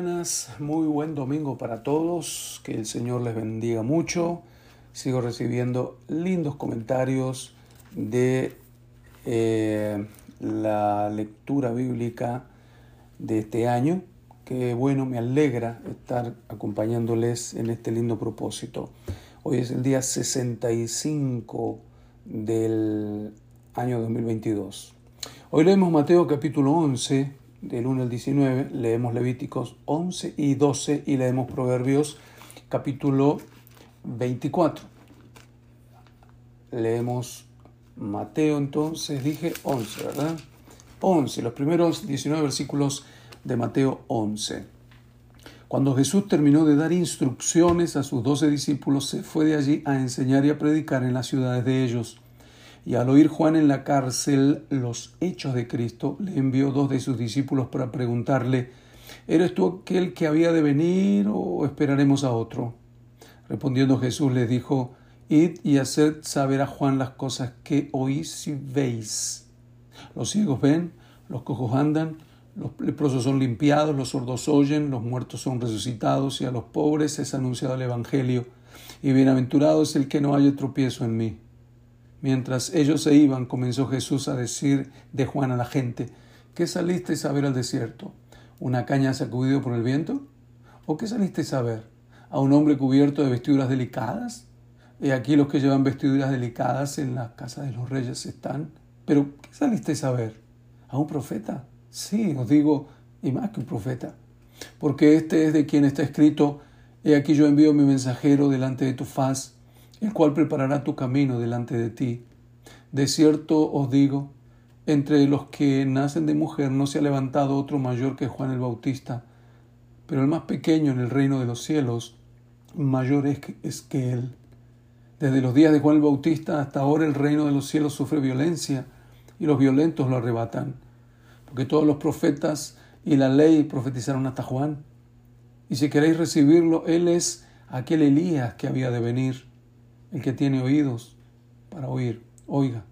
buenas, muy buen domingo para todos, que el Señor les bendiga mucho. Sigo recibiendo lindos comentarios de eh, la lectura bíblica de este año, que bueno, me alegra estar acompañándoles en este lindo propósito. Hoy es el día 65 del año 2022. Hoy leemos Mateo capítulo 11, del 1 al 19, leemos Levíticos 11 y 12 y leemos Proverbios capítulo 24. Leemos Mateo entonces, dije 11, ¿verdad? 11, los primeros 19 versículos de Mateo 11. Cuando Jesús terminó de dar instrucciones a sus doce discípulos, se fue de allí a enseñar y a predicar en las ciudades de ellos y al oír Juan en la cárcel los hechos de Cristo, le envió dos de sus discípulos para preguntarle, ¿eres tú aquel que había de venir o esperaremos a otro? Respondiendo Jesús les dijo, Id y haced saber a Juan las cosas que oís y veis. Los ciegos ven, los cojos andan, los leprosos son limpiados, los sordos oyen, los muertos son resucitados y a los pobres es anunciado el Evangelio. Y bienaventurado es el que no haya tropiezo en mí. Mientras ellos se iban, comenzó Jesús a decir de Juan a la gente, ¿qué salisteis a ver al desierto? ¿Una caña sacudida por el viento? ¿O qué salisteis a ver? ¿A un hombre cubierto de vestiduras delicadas? Y aquí los que llevan vestiduras delicadas en la casa de los reyes están. Pero, ¿qué salisteis a ver? ¿A un profeta? Sí, os digo, y más que un profeta. Porque este es de quien está escrito, He aquí yo envío mi mensajero delante de tu faz, el cual preparará tu camino delante de ti. De cierto os digo, entre los que nacen de mujer no se ha levantado otro mayor que Juan el Bautista, pero el más pequeño en el reino de los cielos, mayor es que, es que él. Desde los días de Juan el Bautista hasta ahora el reino de los cielos sufre violencia y los violentos lo arrebatan, porque todos los profetas y la ley profetizaron hasta Juan. Y si queréis recibirlo, él es aquel Elías que había de venir. El que tiene oídos para oír, oiga.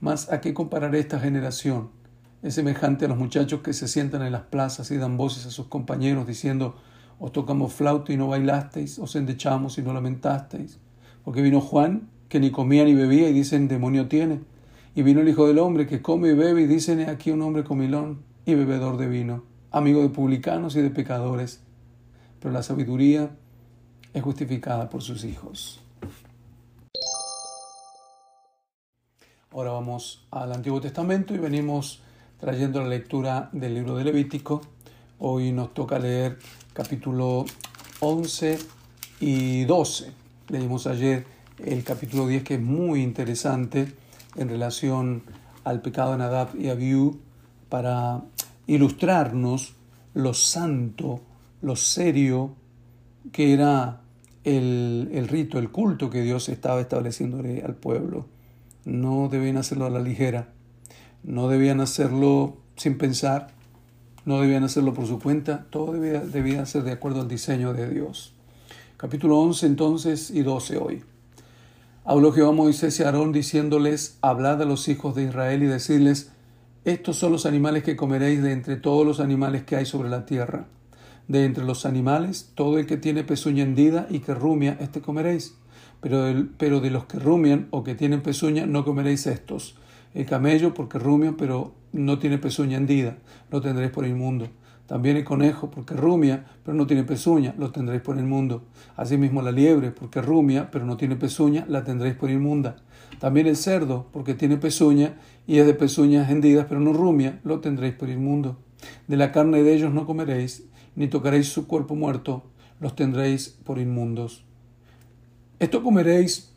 Mas ¿a qué compararé esta generación? Es semejante a los muchachos que se sientan en las plazas y dan voces a sus compañeros diciendo, os tocamos flauta y no bailasteis, os endechamos y no lamentasteis. Porque vino Juan, que ni comía ni bebía, y dicen, demonio tiene. Y vino el Hijo del Hombre, que come y bebe, y dicen, aquí un hombre comilón y bebedor de vino, amigo de publicanos y de pecadores. Pero la sabiduría es justificada por sus hijos. Ahora vamos al Antiguo Testamento y venimos trayendo la lectura del libro de Levítico. Hoy nos toca leer capítulo 11 y 12. Leímos ayer el capítulo 10 que es muy interesante en relación al pecado de Nadab y Abiú para ilustrarnos lo santo, lo serio que era el, el rito, el culto que Dios estaba estableciéndole al pueblo no debían hacerlo a la ligera, no debían hacerlo sin pensar, no debían hacerlo por su cuenta, todo debía, debía ser de acuerdo al diseño de Dios. Capítulo 11 entonces y 12 hoy. Habló Jehová a Moisés y Aarón diciéndoles, hablad a los hijos de Israel y decirles, estos son los animales que comeréis de entre todos los animales que hay sobre la tierra. De entre los animales, todo el que tiene pezuña hendida y que rumia, este comeréis pero, pero de los que rumian o que tienen pezuña no comeréis estos. El camello porque rumia pero no tiene pezuña hendida, lo tendréis por inmundo. También el conejo porque rumia pero no tiene pezuña, lo tendréis por inmundo. Asimismo la liebre porque rumia pero no tiene pezuña, la tendréis por inmunda. También el cerdo porque tiene pezuña y es de pezuñas hendidas pero no rumia, lo tendréis por inmundo. De la carne de ellos no comeréis, ni tocaréis su cuerpo muerto, los tendréis por inmundos. Esto comeréis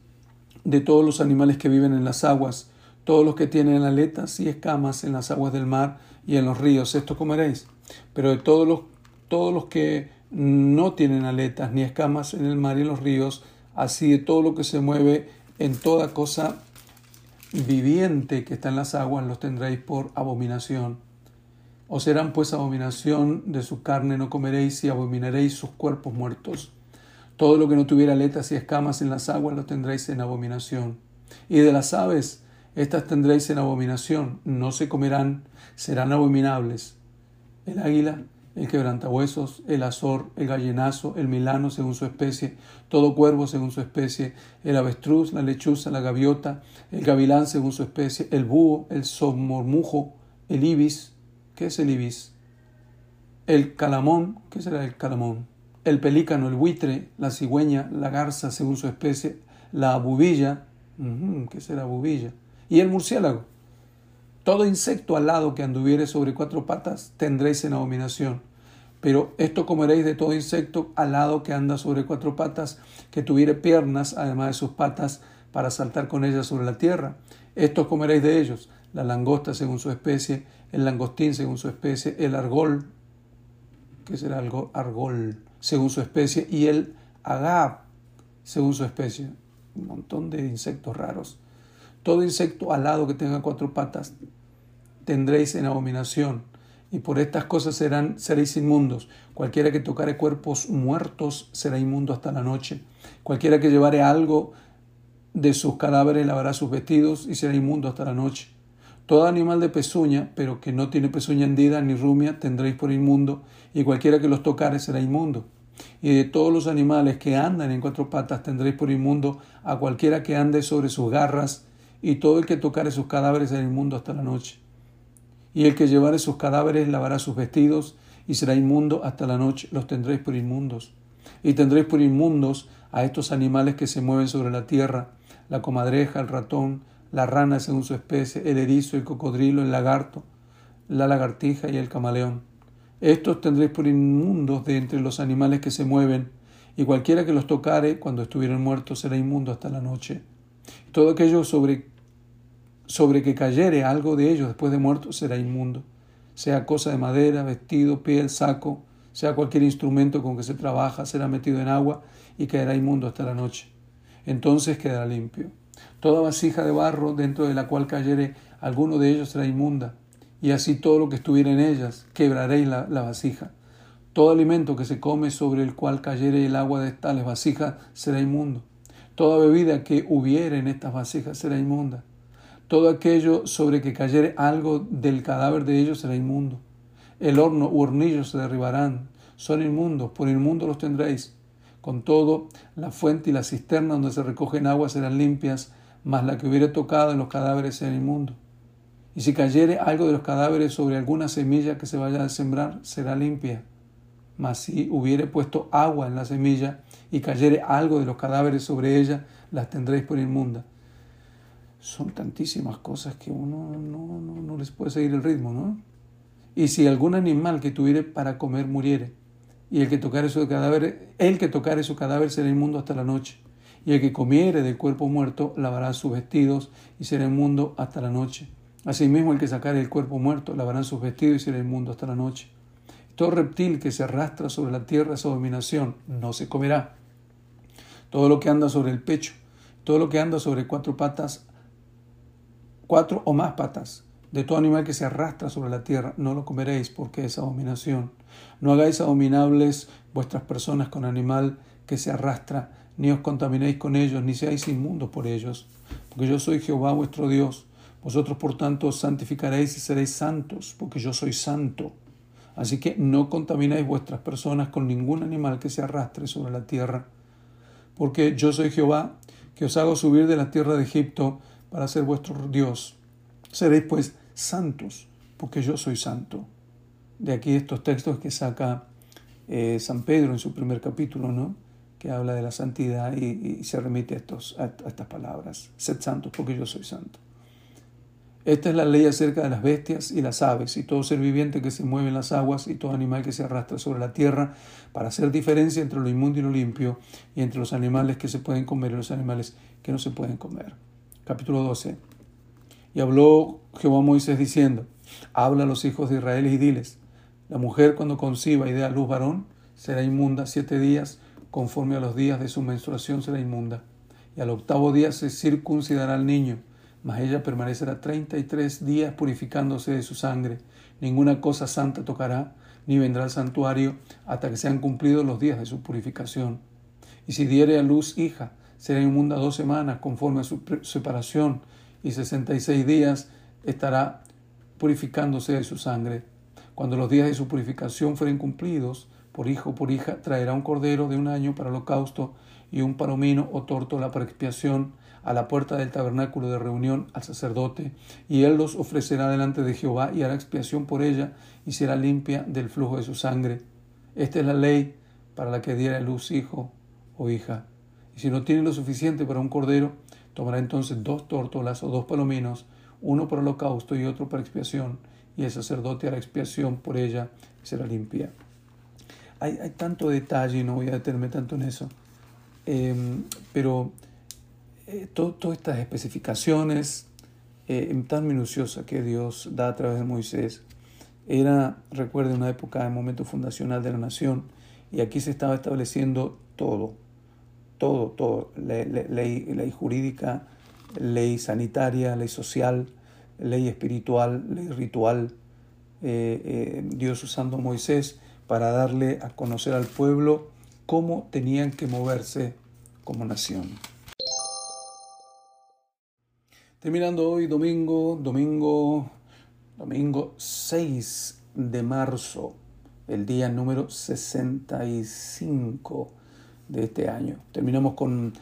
de todos los animales que viven en las aguas, todos los que tienen aletas y escamas en las aguas del mar y en los ríos, esto comeréis. Pero de todos los, todos los que no tienen aletas ni escamas en el mar y en los ríos, así de todo lo que se mueve en toda cosa viviente que está en las aguas, los tendréis por abominación. Os serán pues abominación de su carne, no comeréis y abominaréis sus cuerpos muertos. Todo lo que no tuviera aletas y escamas en las aguas lo tendréis en abominación. Y de las aves, estas tendréis en abominación, no se comerán, serán abominables. El águila el quebrantahuesos, el azor, el gallenazo, el milano según su especie, todo cuervo según su especie, el avestruz, la lechuza, la gaviota, el gavilán según su especie, el búho, el somormujo, el ibis, ¿qué es el ibis? El calamón, ¿qué será el calamón? El pelícano, el buitre, la cigüeña, la garza según su especie, la bubilla, ¿qué será bubilla? Y el murciélago. Todo insecto alado que anduviere sobre cuatro patas tendréis en abominación. Pero esto comeréis de todo insecto alado que anda sobre cuatro patas, que tuviere piernas, además de sus patas, para saltar con ellas sobre la tierra. Esto comeréis de ellos, la langosta según su especie, el langostín según su especie, el argol, que será algo argol, según su especie, y el agab, según su especie. Un montón de insectos raros. Todo insecto alado que tenga cuatro patas tendréis en abominación, y por estas cosas serán, seréis inmundos. Cualquiera que tocare cuerpos muertos será inmundo hasta la noche. Cualquiera que llevare algo de sus cadáveres lavará sus vestidos y será inmundo hasta la noche. Todo animal de pezuña, pero que no tiene pezuña hendida ni rumia, tendréis por inmundo, y cualquiera que los tocare será inmundo. Y de todos los animales que andan en cuatro patas tendréis por inmundo a cualquiera que ande sobre sus garras, y todo el que tocare sus cadáveres será inmundo hasta la noche. Y el que llevare sus cadáveres lavará sus vestidos, y será inmundo hasta la noche, los tendréis por inmundos. Y tendréis por inmundos a estos animales que se mueven sobre la tierra, la comadreja, el ratón, la rana según su especie, el erizo, el cocodrilo, el lagarto, la lagartija y el camaleón. Estos tendréis por inmundos de entre los animales que se mueven, y cualquiera que los tocare cuando estuvieron muertos será inmundo hasta la noche. Todo aquello sobre, sobre que cayere algo de ellos después de muertos será inmundo, sea cosa de madera, vestido, piel, saco, sea cualquier instrumento con que se trabaja, será metido en agua y caerá inmundo hasta la noche. Entonces quedará limpio. Toda vasija de barro dentro de la cual cayere alguno de ellos será inmunda, y así todo lo que estuviera en ellas, quebraréis la, vasija. Todo alimento que se come sobre el cual cayere el agua de tales vasijas será inmundo. Toda bebida que hubiere en estas vasijas será inmunda. Todo aquello sobre que cayere algo del cadáver de ellos será inmundo. El horno u hornillos se derribarán. Son inmundos, por inmundo los tendréis. Con todo, la fuente y la cisterna donde se recogen aguas serán limpias, mas la que hubiere tocado en los cadáveres será inmundo. Y si cayere algo de los cadáveres sobre alguna semilla que se vaya a sembrar, será limpia. Mas si hubiere puesto agua en la semilla y cayere algo de los cadáveres sobre ella, las tendréis por inmunda. Son tantísimas cosas que uno no, no, les puede seguir el ritmo, ¿no? Y si algún animal que tuviere para comer muriere, y el que tocare su cadáver, el que tocare su cadáver será inmundo hasta la noche, y el que comiere del cuerpo muerto lavará sus vestidos y será inmundo hasta la noche. Asimismo el que sacare el cuerpo muerto lavará sus vestidos y será inmundo hasta la noche. Todo reptil que se arrastra sobre la tierra es abominación, no se comerá. Todo lo que anda sobre el pecho, todo lo que anda sobre cuatro patas, cuatro o más patas, de todo animal que se arrastra sobre la tierra, no lo comeréis porque es abominación. No hagáis abominables vuestras personas con animal que se arrastra, ni os contaminéis con ellos, ni seáis inmundos por ellos, porque yo soy Jehová vuestro Dios. Vosotros por tanto os santificaréis y seréis santos, porque yo soy santo. Así que no contamináis vuestras personas con ningún animal que se arrastre sobre la tierra, porque yo soy Jehová, que os hago subir de la tierra de Egipto para ser vuestro Dios. Seréis pues santos, porque yo soy santo. De aquí estos textos que saca eh, San Pedro en su primer capítulo, ¿no? que habla de la santidad y, se remite a, estos, a estas palabras. Sed santos, porque yo soy santo. Esta es la ley acerca de las bestias y las aves y todo ser viviente que se mueve en las aguas y todo animal que se arrastra sobre la tierra para hacer diferencia entre lo inmundo y lo limpio y entre los animales que se pueden comer y los animales que no se pueden comer. Capítulo 12. Y habló Jehová a Moisés diciendo, habla a los hijos de Israel y diles, la mujer cuando conciba y dé a luz varón será inmunda siete días, conforme a los días de su menstruación será inmunda. Y al octavo día se circuncidará al niño mas ella permanecerá treinta y tres días purificándose de su sangre. Ninguna cosa santa tocará, ni vendrá al santuario hasta que sean cumplidos los días de su purificación. Y si diere a luz hija, será inmunda dos semanas conforme a su separación, y sesenta y seis días estará purificándose de su sangre. Cuando los días de su purificación fueren cumplidos, por hijo o por hija, traerá un cordero de un año para holocausto y un palomino o tórtola para expiación a la puerta del tabernáculo de reunión al sacerdote, y él los ofrecerá delante de Jehová y hará expiación por ella y será limpia del flujo de su sangre. Esta es la ley para la que diera luz hijo o hija. Y si no tiene lo suficiente para un cordero, tomará entonces dos tórtolas o dos palominos, uno para holocausto y otro para expiación, y el sacerdote hará expiación por ella y será limpia. Hay, hay tanto detalle y no voy a detenerme tanto en eso. Em, pero eh, todas estas especificaciones eh, tan minuciosas que Dios da a través de Moisés, era, recuerden, una época, el momento fundacional de la nación, y aquí se estaba estableciendo todo, todo, todo, ley, ley, jurídica, ley sanitaria, ley social, ley espiritual, ley ritual, eh, Dios usando Moisés para darle a conocer al pueblo cómo tenían que moverse como nación. Terminando hoy domingo, domingo, domingo 6 de marzo, el día número 65 de este año. Terminamos con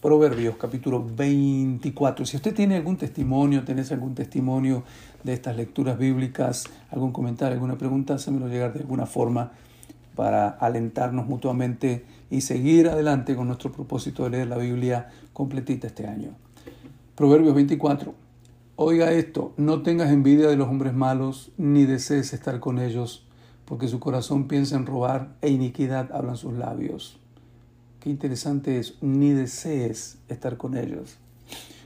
Proverbios capítulo 24. Si usted tiene algún testimonio, tenés algún testimonio de estas lecturas bíblicas, algún comentario, alguna pregunta, hacémelo llegar de alguna forma para alentarnos mutuamente y seguir adelante con nuestro propósito de leer la Biblia completita este año. Proverbios 24. Oiga esto, no tengas envidia de los hombres malos, ni desees estar con ellos, porque su corazón piensa en robar e iniquidad hablan sus labios. Qué interesante es, ni desees estar con ellos.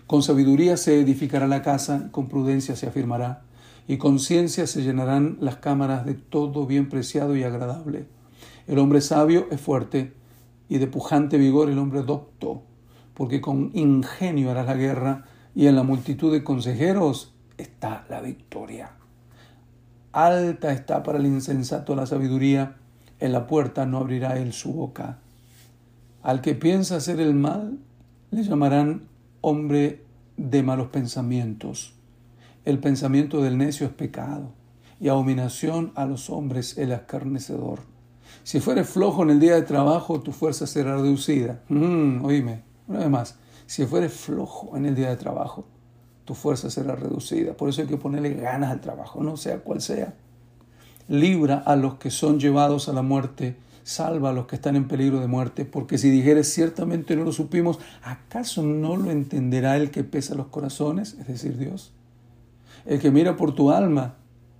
Con sabiduría se edificará la casa, con prudencia se afirmará, y con ciencia se llenarán las cámaras de todo bien preciado y agradable. El hombre sabio es fuerte y de pujante vigor el hombre docto, porque con ingenio hará la guerra y en la multitud de consejeros está la victoria. Alta está para el insensato la sabiduría, en la puerta no abrirá él su boca. Al que piensa hacer el mal, le llamarán hombre de malos pensamientos. El pensamiento del necio es pecado, y abominación a los hombres el escarnecedor. Si fueres flojo en el día de trabajo, tu fuerza será reducida. Mm, oíme, una vez más. Si fueres flojo en el día de trabajo, tu fuerza será reducida. Por eso hay que ponerle ganas al trabajo, no sea cual sea. Libra a los que son llevados a la muerte, salva a los que están en peligro de muerte, porque si dijeres ciertamente no lo supimos, ¿acaso no lo entenderá el que pesa los corazones, es decir, Dios? El que mira por tu alma,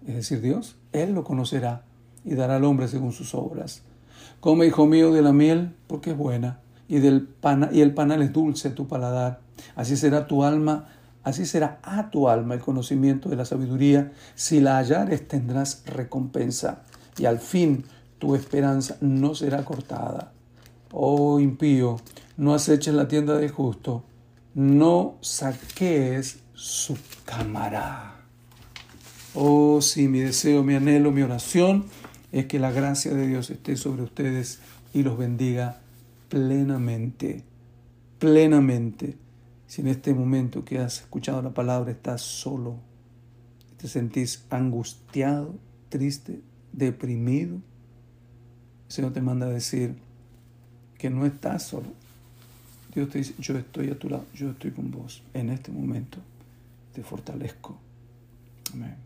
es decir, Dios, Él lo conocerá y dará al hombre según sus obras. Come, hijo mío, de la miel, porque es buena, y, del y el panal es dulce tu paladar. Así será tu alma, así será a tu alma el conocimiento de la sabiduría. Si la hallares tendrás recompensa, y al fin tu esperanza no será cortada. Oh impío, no aceches la tienda del justo, no saquees su cámara. Oh, sí, mi deseo, mi anhelo, mi oración es que la gracia de Dios esté sobre ustedes y los bendiga plenamente, plenamente. Si en este momento que has escuchado la palabra estás solo, te sentís angustiado, triste, deprimido, el Señor te manda a decir que no estás solo. Dios te dice, yo estoy a tu lado, yo estoy con vos. En este momento te fortalezco. Amén.